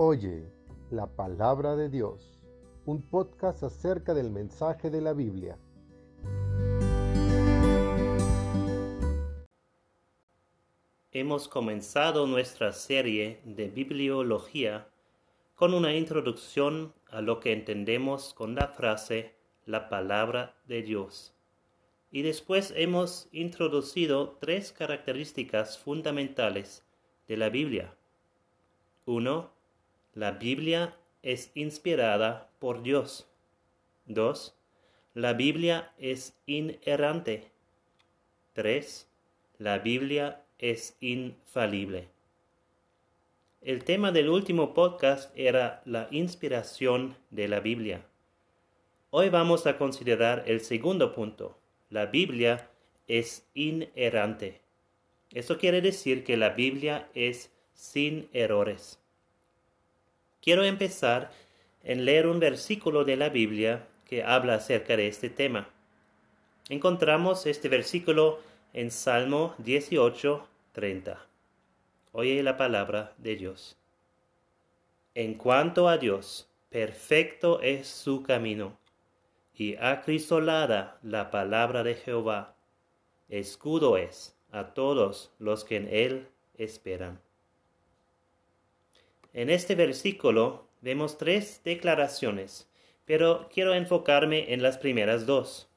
Oye la palabra de Dios, un podcast acerca del mensaje de la Biblia. Hemos comenzado nuestra serie de bibliología con una introducción a lo que entendemos con la frase la palabra de Dios. Y después hemos introducido tres características fundamentales de la Biblia. Uno, La Biblia es inspirada por Dios. 2. La Biblia es inerrante. 3. La Biblia es infalible. El tema del último podcast era la inspiración de la Biblia. Hoy vamos a considerar el segundo punto. La Biblia es inerrante. Eso quiere decir que la Biblia es sin errores. Quiero empezar en leer un versículo de la Biblia que habla acerca de este tema. Encontramos este versículo en Salmo 18, 30. Oye la palabra de Dios. En cuanto a Dios, perfecto es su camino y acrisolada la palabra de Jehová. Escudo es a todos los que en él esperan. En este versículo vemos tres declaraciones, pero quiero enfocarme en las primeras dos.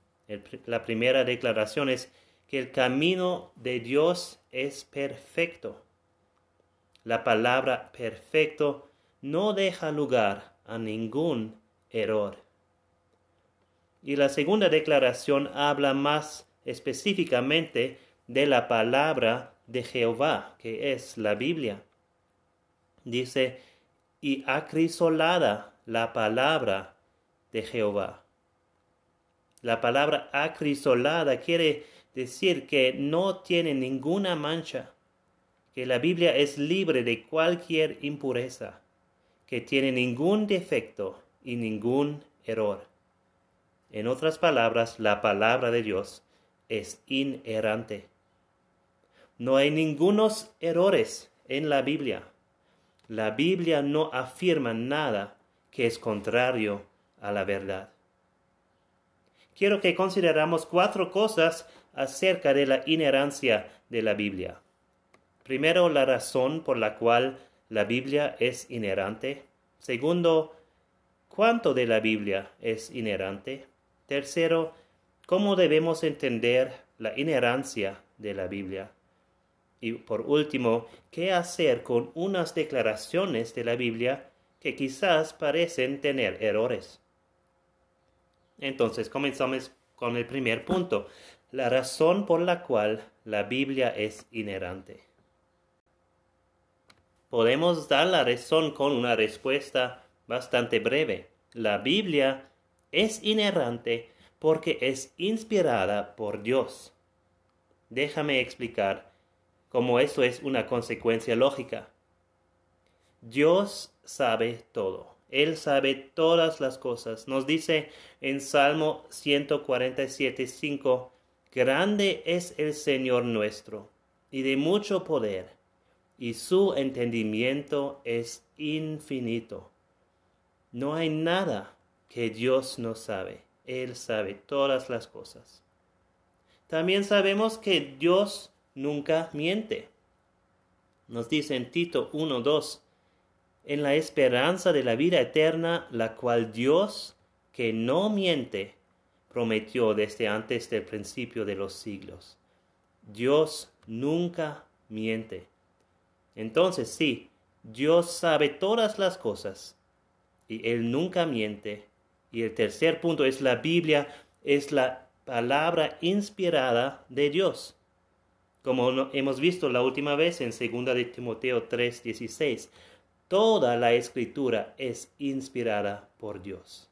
la primera declaración es que el camino de Dios es perfecto. La palabra perfecto no deja lugar a ningún error. Y la segunda declaración habla más específicamente de la palabra de Jehová, que es la Biblia. Dice, y acrisolada la palabra de Jehová. La palabra acrisolada quiere decir que no tiene ninguna mancha, que la Biblia es libre de cualquier impureza, que tiene ningún defecto y ningún error. En otras palabras, la palabra de Dios es inerrante. No hay ningunos errores en la Biblia. La Biblia no afirma nada que es contrario a la verdad. Quiero que consideramos cuatro cosas acerca de la inherencia de la Biblia. Primero, la razón por la cual la Biblia es inherente. Segundo, cuánto de la Biblia es inherente. Tercero, cómo debemos entender la inherencia de la Biblia. Y por último, qué hacer con unas declaraciones de la Biblia que quizás parecen tener errores. Entonces comenzamos con el primer punto, la razón por la cual la Biblia es inherente. Podemos dar la razón con una respuesta bastante breve. La Biblia es inerrante porque es inspirada por Dios. Déjame explicar cómo eso es una consecuencia lógica. Dios sabe todo. Él sabe todas las cosas. Nos dice en Salmo 147, 5, Grande es el Señor nuestro, y de mucho poder, y su entendimiento es infinito. No hay nada que Dios no sabe. Él sabe todas las cosas. También sabemos que Dios nunca miente. Nos dice en Tito 1.2, en la esperanza de la vida eterna, la cual Dios, que no miente, prometió desde antes del principio de los siglos. Dios nunca miente. Entonces sí, Dios sabe todas las cosas y Él nunca miente y el tercer punto es la Biblia, es la palabra inspirada de Dios. Como hemos visto la última vez en 2 de Timoteo 3:16, toda la escritura es inspirada por Dios.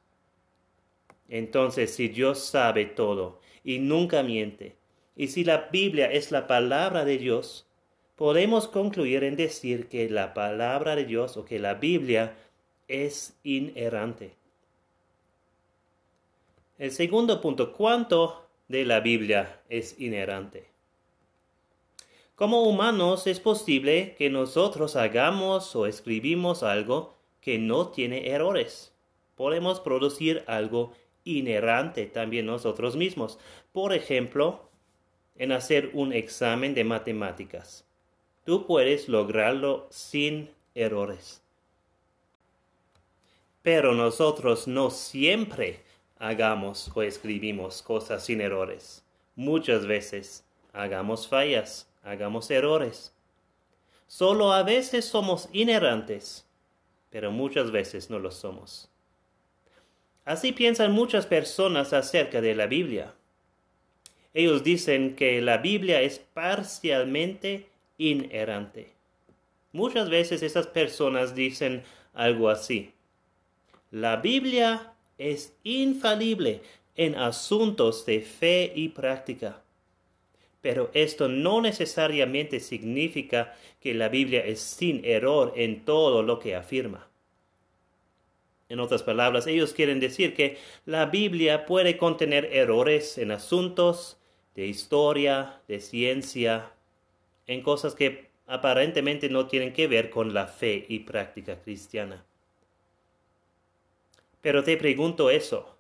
Entonces, si Dios sabe todo y nunca miente, y si la Biblia es la palabra de Dios, podemos concluir en decir que la palabra de Dios o que la Biblia es inerrante. El segundo punto, ¿cuánto de la Biblia es inherente? Como humanos es posible que nosotros hagamos o escribimos algo que no tiene errores. Podemos producir algo inherente también nosotros mismos. Por ejemplo, en hacer un examen de matemáticas. Tú puedes lograrlo sin errores. Pero nosotros no siempre hagamos o escribimos cosas sin errores. Muchas veces hagamos fallas, hagamos errores. Solo a veces somos inerrantes, pero muchas veces no lo somos. Así piensan muchas personas acerca de la Biblia. Ellos dicen que la Biblia es parcialmente inerrante. Muchas veces esas personas dicen algo así. La Biblia es infalible en asuntos de fe y práctica. Pero esto no necesariamente significa que la Biblia es sin error en todo lo que afirma. En otras palabras, ellos quieren decir que la Biblia puede contener errores en asuntos de historia, de ciencia, en cosas que aparentemente no tienen que ver con la fe y práctica cristiana. Pero te pregunto eso.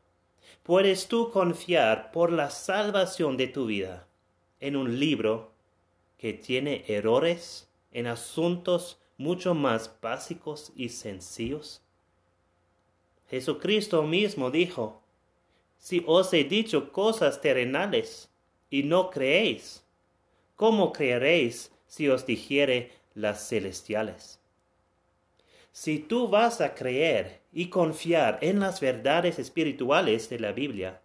¿Puedes tú confiar por la salvación de tu vida en un libro que tiene errores en asuntos mucho más básicos y sencillos? Jesucristo mismo dijo, si os he dicho cosas terrenales y no creéis, ¿cómo creeréis si os dijere las celestiales? Si tú vas a creer y confiar en las verdades espirituales de la Biblia,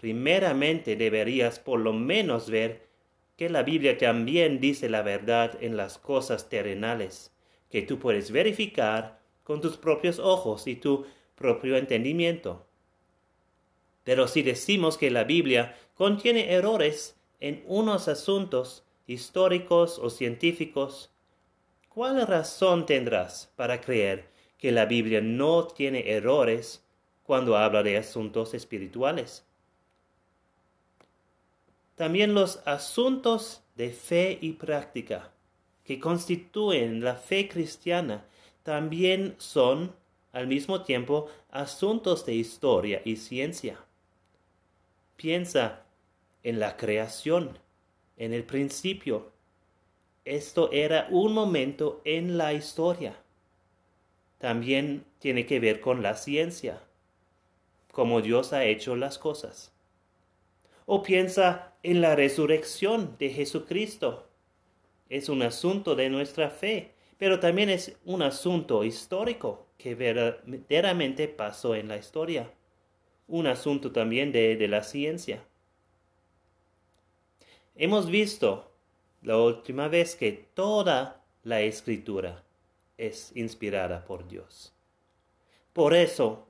primeramente deberías por lo menos ver que la Biblia también dice la verdad en las cosas terrenales, que tú puedes verificar con tus propios ojos y tu propio entendimiento. Pero si decimos que la Biblia contiene errores en unos asuntos históricos o científicos, ¿cuál razón tendrás para creer que la Biblia no tiene errores cuando habla de asuntos espirituales? También los asuntos de fe y práctica que constituyen la fe cristiana también son al mismo tiempo asuntos de historia y ciencia. Piensa en la creación, en el principio. Esto era un momento en la historia. También tiene que ver con la ciencia, cómo Dios ha hecho las cosas. O piensa en la resurrección de Jesucristo. Es un asunto de nuestra fe, pero también es un asunto histórico que verdaderamente pasó en la historia. Un asunto también de, de la ciencia. Hemos visto la última vez que toda la escritura es inspirada por Dios. Por eso,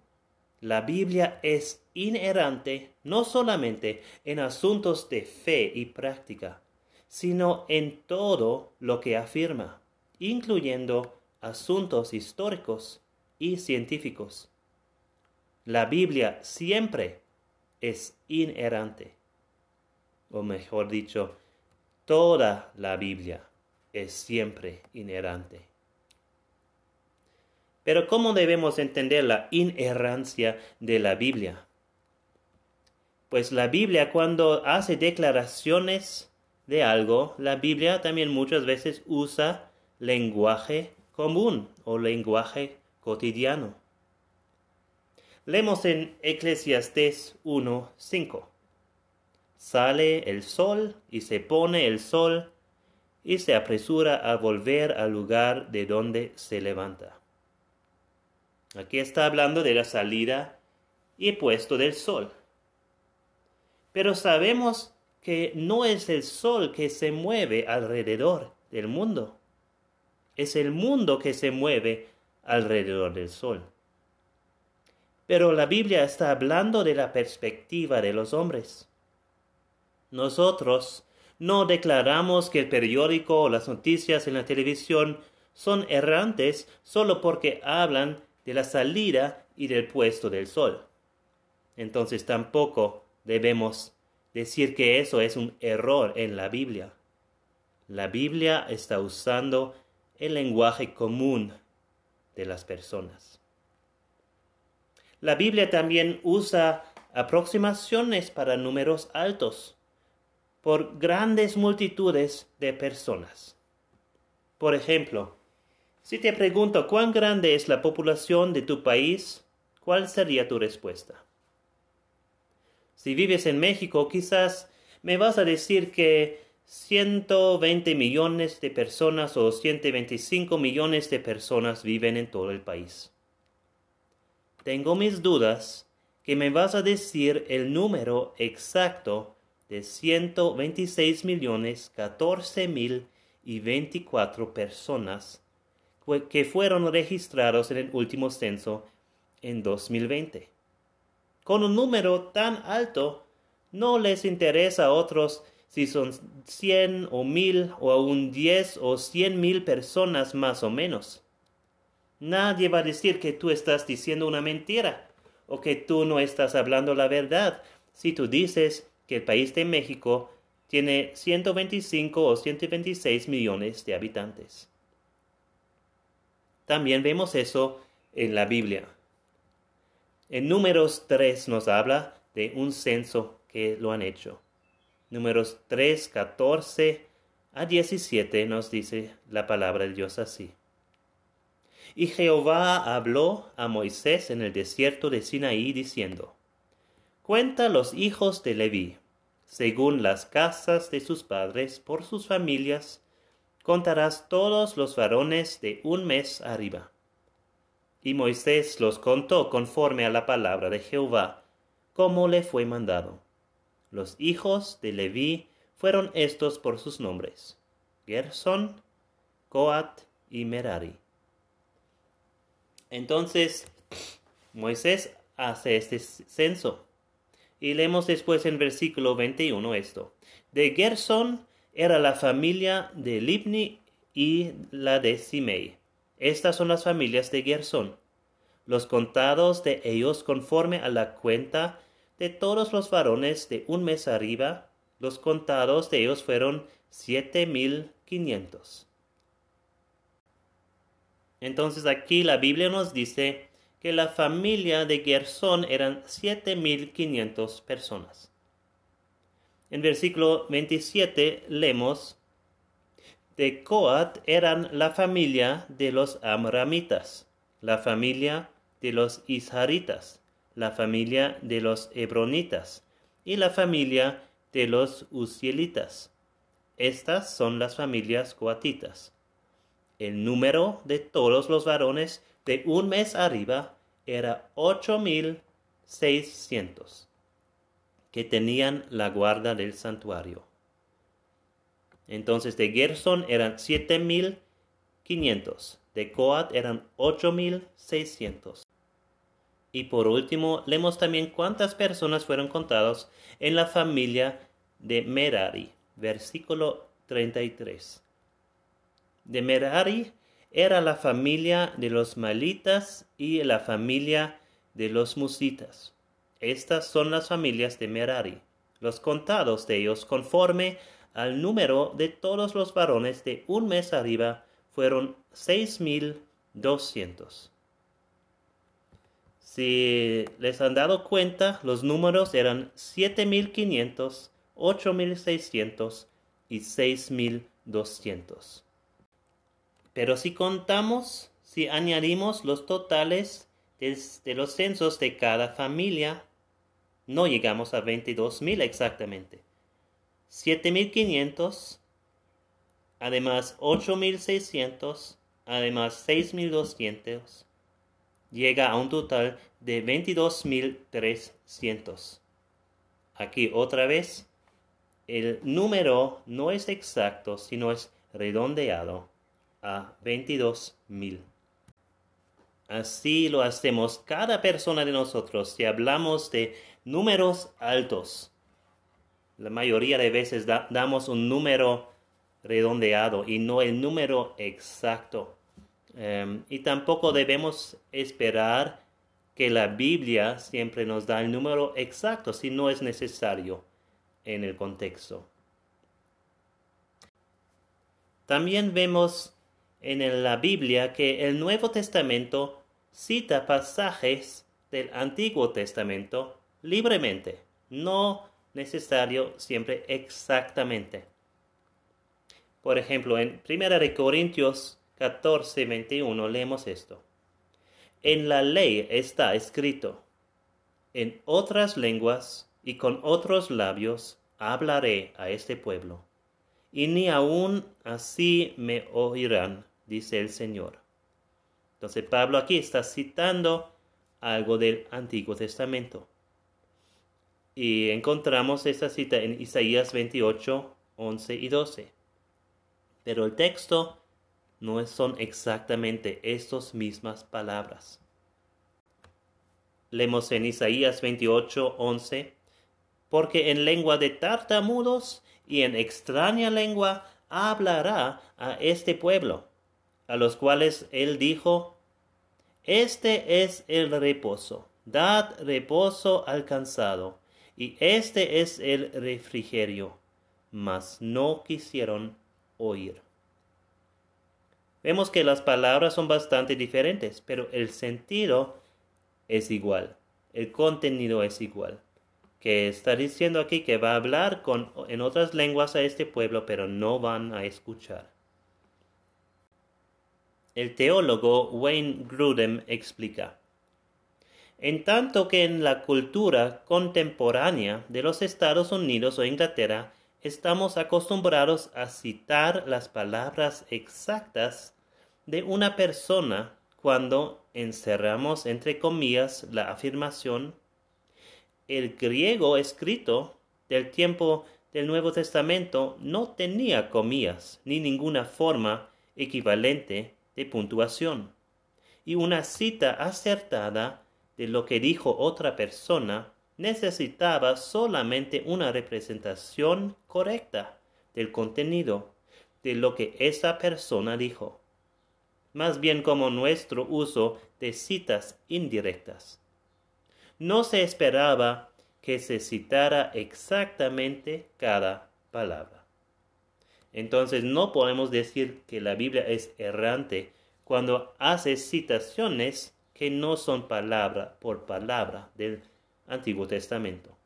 la Biblia es inerrante no solamente en asuntos de fe y práctica, sino en todo lo que afirma, incluyendo asuntos históricos y científicos. La Biblia siempre es inerrante o mejor dicho, toda la Biblia es siempre inerrante. Pero ¿cómo debemos entender la inerrancia de la Biblia? Pues la Biblia cuando hace declaraciones de algo, la Biblia también muchas veces usa lenguaje común o lenguaje cotidiano. Leemos en Eclesiastés 1.5. Sale el sol y se pone el sol y se apresura a volver al lugar de donde se levanta. Aquí está hablando de la salida y puesto del sol. Pero sabemos que no es el sol que se mueve alrededor del mundo. Es el mundo que se mueve alrededor del sol. Pero la Biblia está hablando de la perspectiva de los hombres. Nosotros no declaramos que el periódico o las noticias en la televisión son errantes solo porque hablan de la salida y del puesto del sol. Entonces tampoco debemos decir que eso es un error en la Biblia. La Biblia está usando el lenguaje común de las personas. La Biblia también usa aproximaciones para números altos por grandes multitudes de personas. Por ejemplo, si te pregunto cuán grande es la población de tu país, ¿cuál sería tu respuesta? Si vives en México, quizás me vas a decir que 120 millones de personas o 125 millones de personas viven en todo el país. Tengo mis dudas que me vas a decir el número exacto de 126 millones 14 mil y 24 personas que fueron registrados en el último censo en 2020. Con un número tan alto, no les interesa a otros si son 100 o 1000 o aún 10 o 100 mil personas más o menos. Nadie va a decir que tú estás diciendo una mentira o que tú no estás hablando la verdad si tú dices que el país de México tiene 125 o 126 millones de habitantes. También vemos eso en la Biblia. En números 3 nos habla de un censo que lo han hecho. Números 3, 14 a 17 nos dice la palabra de Dios así. Y Jehová habló a Moisés en el desierto de Sinaí diciendo, Cuenta los hijos de Leví, según las casas de sus padres por sus familias, contarás todos los varones de un mes arriba. Y Moisés los contó conforme a la palabra de Jehová, como le fue mandado. Los hijos de Leví fueron estos por sus nombres, Gerson, Coat y Merari. Entonces, Moisés hace este censo y leemos después en versículo 21 esto. De Gerson era la familia de Libni y la de Simei. Estas son las familias de Gerson. Los contados de ellos conforme a la cuenta de todos los varones de un mes arriba, los contados de ellos fueron siete mil quinientos. Entonces aquí la Biblia nos dice que la familia de Gersón eran 7.500 personas. En versículo 27 leemos, de Coat eran la familia de los Amramitas, la familia de los Isharitas, la familia de los Hebronitas y la familia de los Uzielitas. Estas son las familias coatitas. El número de todos los varones de un mes arriba era ocho mil seiscientos que tenían la guarda del santuario. Entonces de Gerson eran siete mil quinientos, de Coat eran ocho mil seiscientos. Y por último, leemos también cuántas personas fueron contados en la familia de Merari, versículo 33. De Merari era la familia de los malitas y la familia de los musitas. Estas son las familias de Merari, los contados de ellos conforme al número de todos los varones de un mes arriba fueron seis mil doscientos. Si les han dado cuenta, los números eran siete mil quinientos, ocho mil seiscientos y seis mil doscientos. Pero si contamos, si añadimos los totales de, los censos de cada familia, no llegamos a 22.000 exactamente. 7.500, además 8.600, además 6.200, llega a un total de 22.300. Aquí otra vez, el número no es exacto, sino es redondeado a 22 mil. Así lo hacemos cada persona de nosotros si hablamos de números altos. La mayoría de veces damos un número redondeado y no el número exacto. Em, y tampoco debemos esperar que la Biblia siempre nos da el número exacto si no es necesario en el contexto. También vemos en la Biblia que el Nuevo Testamento cita pasajes del Antiguo Testamento libremente, no necesario siempre exactamente. Por ejemplo, en 1 Corintios 14, 21 leemos esto. En la ley está escrito, en otras lenguas y con otros labios hablaré a este pueblo, y ni aun así me oirán, dice el Señor. Entonces Pablo aquí está citando algo del Antiguo Testamento. Y encontramos esta cita en Isaías 28, 11 y 12. Pero el texto no son exactamente estas mismas palabras. Leemos en Isaías 28, 11, porque en lengua de tartamudos y en extraña lengua hablará a este pueblo, a los cuales él dijo, Este es el reposo, dad reposo al cansado, y este es el refrigerio, mas no quisieron oír. Vemos que las palabras son bastante diferentes, pero el sentido es igual, el contenido es igual. Que está diciendo aquí que va a hablar con, en otras lenguas a este pueblo, pero no van a escuchar. El teólogo Wayne Grudem explica. En tanto que en la cultura contemporánea de los Estados Unidos o Inglaterra estamos acostumbrados a citar las palabras exactas de una persona cuando encerramos entre comillas la afirmación. El griego escrito del tiempo del Nuevo Testamento no tenía comillas ni ninguna forma equivalente de puntuación. Y una cita acertada de lo que dijo otra persona necesitaba solamente una representación correcta del contenido de lo que esa persona dijo, más bien como nuestro uso de citas indirectas. No se esperaba que se citara exactamente cada palabra. Entonces no podemos decir que la Biblia es errante cuando hace citaciones que no son palabra por palabra del Antiguo Testamento.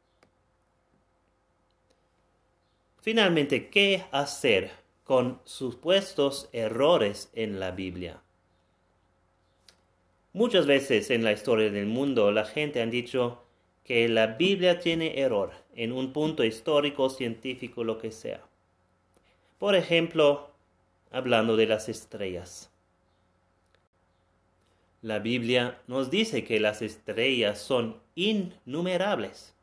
Finalmente, ¿qué hacer con supuestos errores en la Biblia? Muchas veces en la historia del mundo la gente ha dicho que la Biblia tiene error en un punto histórico, científico, lo que sea. Por ejemplo, hablando de las estrellas. La Biblia nos dice que las estrellas son innumerables.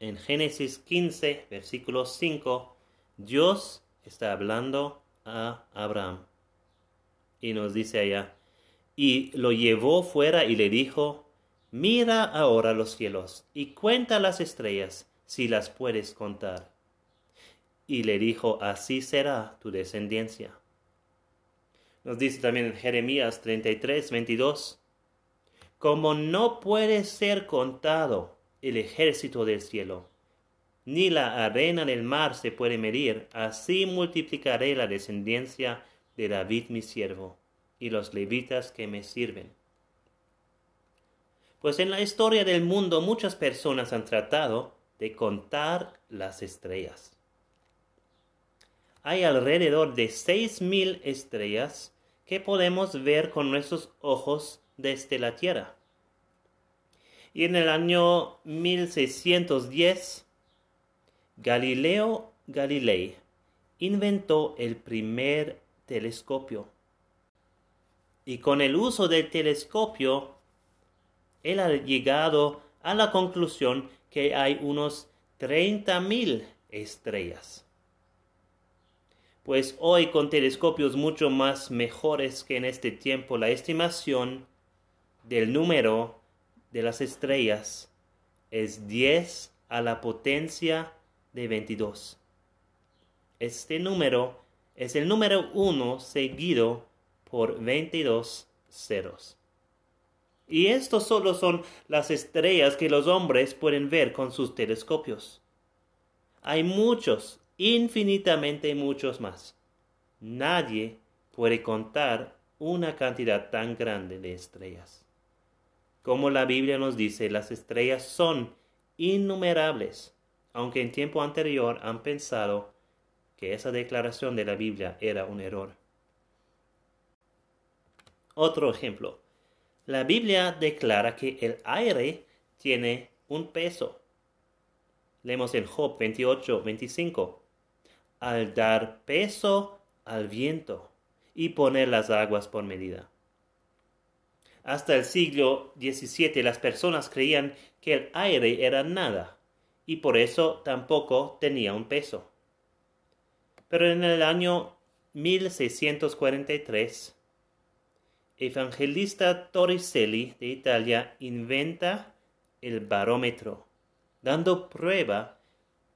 En Génesis 15, versículo 5, Dios está hablando a Abraham. Y nos dice allá, y lo llevó fuera y le dijo, mira ahora los cielos y cuenta las estrellas, si las puedes contar. Y le dijo, así será tu descendencia. Nos dice también en Jeremías 33, 22, como no puede ser contado el ejército del cielo, ni la arena del mar se puede medir, así multiplicaré la descendencia de David mi siervo y los levitas que me sirven. Pues en la historia del mundo muchas personas han tratado de contar las estrellas. Hay alrededor de seis mil estrellas que podemos ver con nuestros ojos desde la Tierra. Y en el año 1610, Galileo Galilei inventó el primer telescopio. Y con el uso del telescopio, él ha llegado a la conclusión que hay unos 30.000 estrellas pues hoy con telescopios mucho más mejores que en este tiempo la estimación del número de las estrellas es 10 a la potencia de 22. Este número es el número 1 seguido por 22 ceros. Y estos solo son las estrellas que los hombres pueden ver con sus telescopios. Hay muchos infinitamente muchos más. Nadie puede contar una cantidad tan grande de estrellas. Como la Biblia nos dice, las estrellas son innumerables, aunque en tiempo anterior han pensado que esa declaración de la Biblia era un error. Otro ejemplo. La Biblia declara que el aire tiene un peso. Leemos en Job 28, 25. Al dar peso al viento y poner las aguas por medida. Hasta el siglo XVII las personas creían que el aire era nada y por eso tampoco tenía un peso. Pero en el año 1643, evangelista Torricelli de Italia inventa el barómetro, dando prueba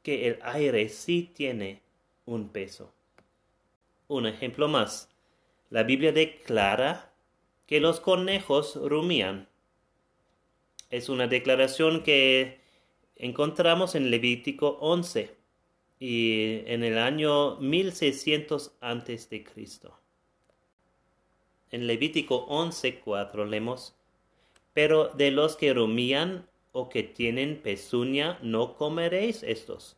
que el aire sí tiene un peso. Un ejemplo más. La Biblia declara que los conejos rumían. Es una declaración que encontramos en Levítico 11 y en el año 1600 antes de Cristo. En Levítico 11:4 leemos: Pero de los que rumían o que tienen pezuña no comeréis estos.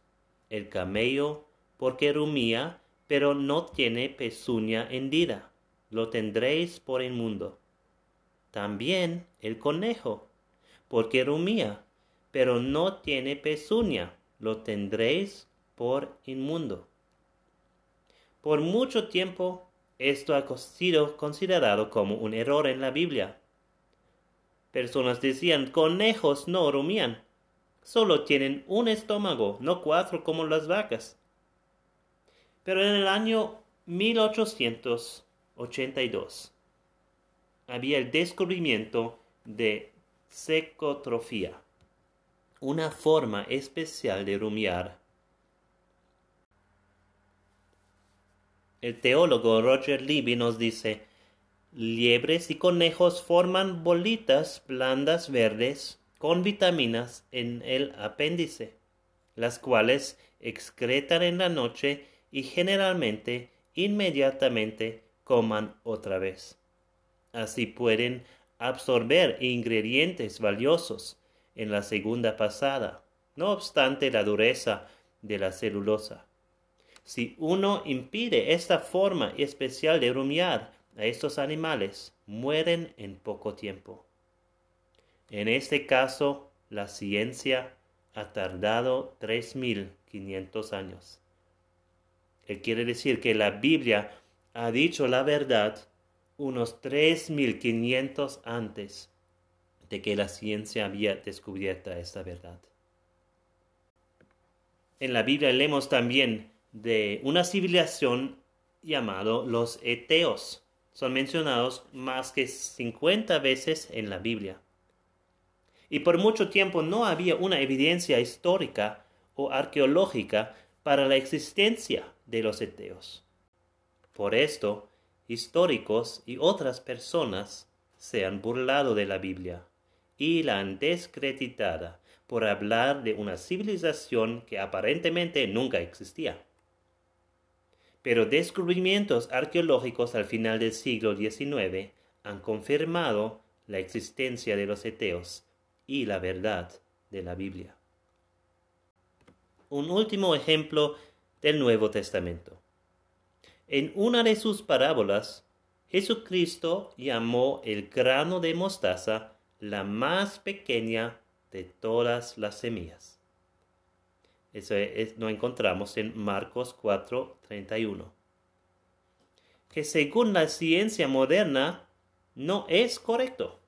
El camello, porque rumía, pero no tiene pezuña hendida, lo tendréis por inmundo. También el conejo, porque rumía, pero no tiene pezuña, lo tendréis por inmundo. Por mucho tiempo esto ha sido considerado como un error en la Biblia. Personas decían, conejos no rumían, solo tienen un estómago, no cuatro como las vacas. Pero en el año 1882 había el descubrimiento de secotrofía, una forma especial de rumiar. El teólogo Roger Libby nos dice, liebres y conejos forman bolitas blandas verdes con vitaminas en el apéndice, las cuales excretan en la noche y generalmente inmediatamente coman otra vez. Así pueden absorber ingredientes valiosos en la segunda pasada, no obstante la dureza de la celulosa. Si uno impide esta forma especial de rumiar a estos animales, mueren en poco tiempo. En este caso, la ciencia ha tardado 3.500 años. Él quiere decir que la Biblia ha dicho la verdad unos 3.500 antes de que la ciencia había descubierto esta verdad. En la Biblia leemos también de una civilización llamado los Eteos. Son mencionados más que 50 veces en la Biblia. Y por mucho tiempo no había una evidencia histórica o arqueológica para la existencia de los Eteos. Por esto, históricos y otras personas se han burlado de la Biblia y la han descreditada por hablar de una civilización que aparentemente nunca existía. Pero descubrimientos arqueológicos al final del siglo XIX han confirmado la existencia de los eteos y la verdad de la Biblia. Un último ejemplo del Nuevo Testamento. En una de sus parábolas, Jesucristo llamó el grano de mostaza la más pequeña de todas las semillas. Eso lo encontramos en Marcos 4:31. Que según la ciencia moderna no es correcto.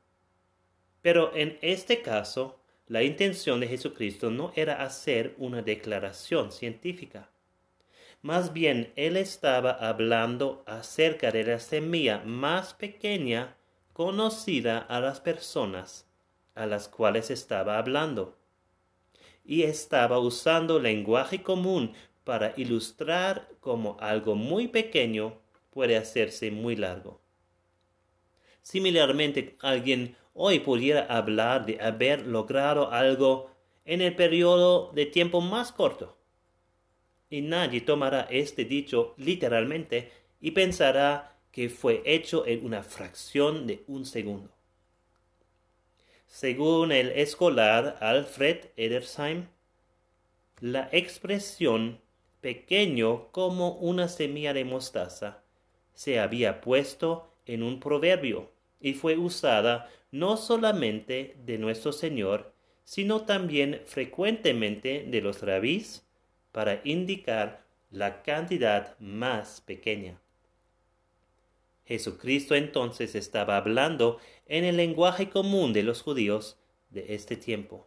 Pero en este caso, la intención de Jesucristo no era hacer una declaración científica más bien, él estaba hablando acerca de la semilla más pequeña conocida a las personas a las cuales estaba hablando. Y estaba usando lenguaje común para ilustrar cómo algo muy pequeño puede hacerse muy largo. Similarmente, alguien hoy pudiera hablar de haber logrado algo en el periodo de tiempo más corto y nadie tomará este dicho literalmente y pensará que fue hecho en una fracción de un segundo. Según el escolar Alfred Edersheim, la expresión pequeño como una semilla de mostaza se había puesto en un proverbio y fue usada no solamente de nuestro Señor, sino también frecuentemente de los rabís para indicar la cantidad más pequeña. Jesucristo entonces estaba hablando en el lenguaje común de los judíos de este tiempo.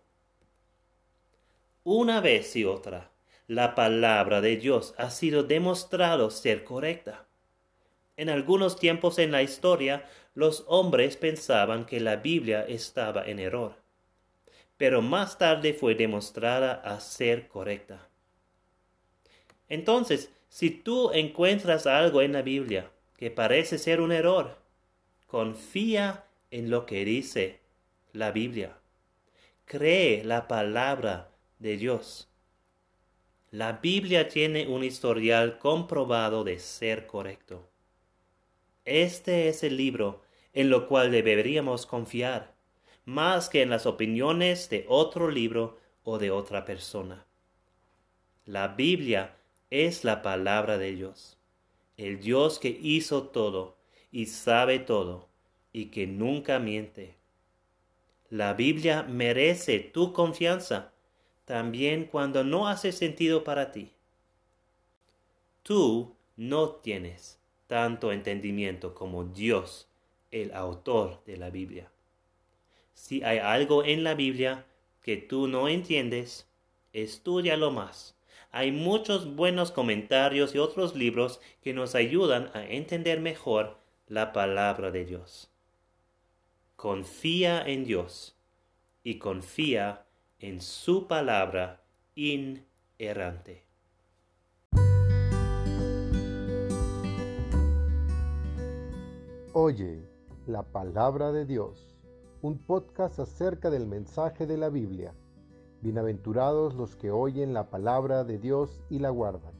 Una vez y otra, la palabra de Dios ha sido demostrado ser correcta. En algunos tiempos en la historia, los hombres pensaban que la Biblia estaba en error, pero más tarde fue demostrada a ser correcta. Entonces, si tú encuentras algo en la Biblia que parece ser un error, confía en lo que dice la Biblia. Cree la palabra de Dios. La Biblia tiene un historial comprobado de ser correcto. Este es el libro en lo cual deberíamos confiar, más que en las opiniones de otro libro o de otra persona. La Biblia es la palabra de Dios, el Dios que hizo todo y sabe todo y que nunca miente. La Biblia merece tu confianza también cuando no hace sentido para ti. Tú no tienes tanto entendimiento como Dios, el autor de la Biblia. Si hay algo en la Biblia que tú no entiendes, estudialo más hay muchos buenos comentarios y otros libros que nos ayudan a entender mejor la palabra de Dios. Confía en Dios y confía en su palabra inerrante. Oye, la palabra de Dios, un podcast acerca del mensaje de la Biblia Bienaventurados los que oyen la palabra de Dios y la guardan.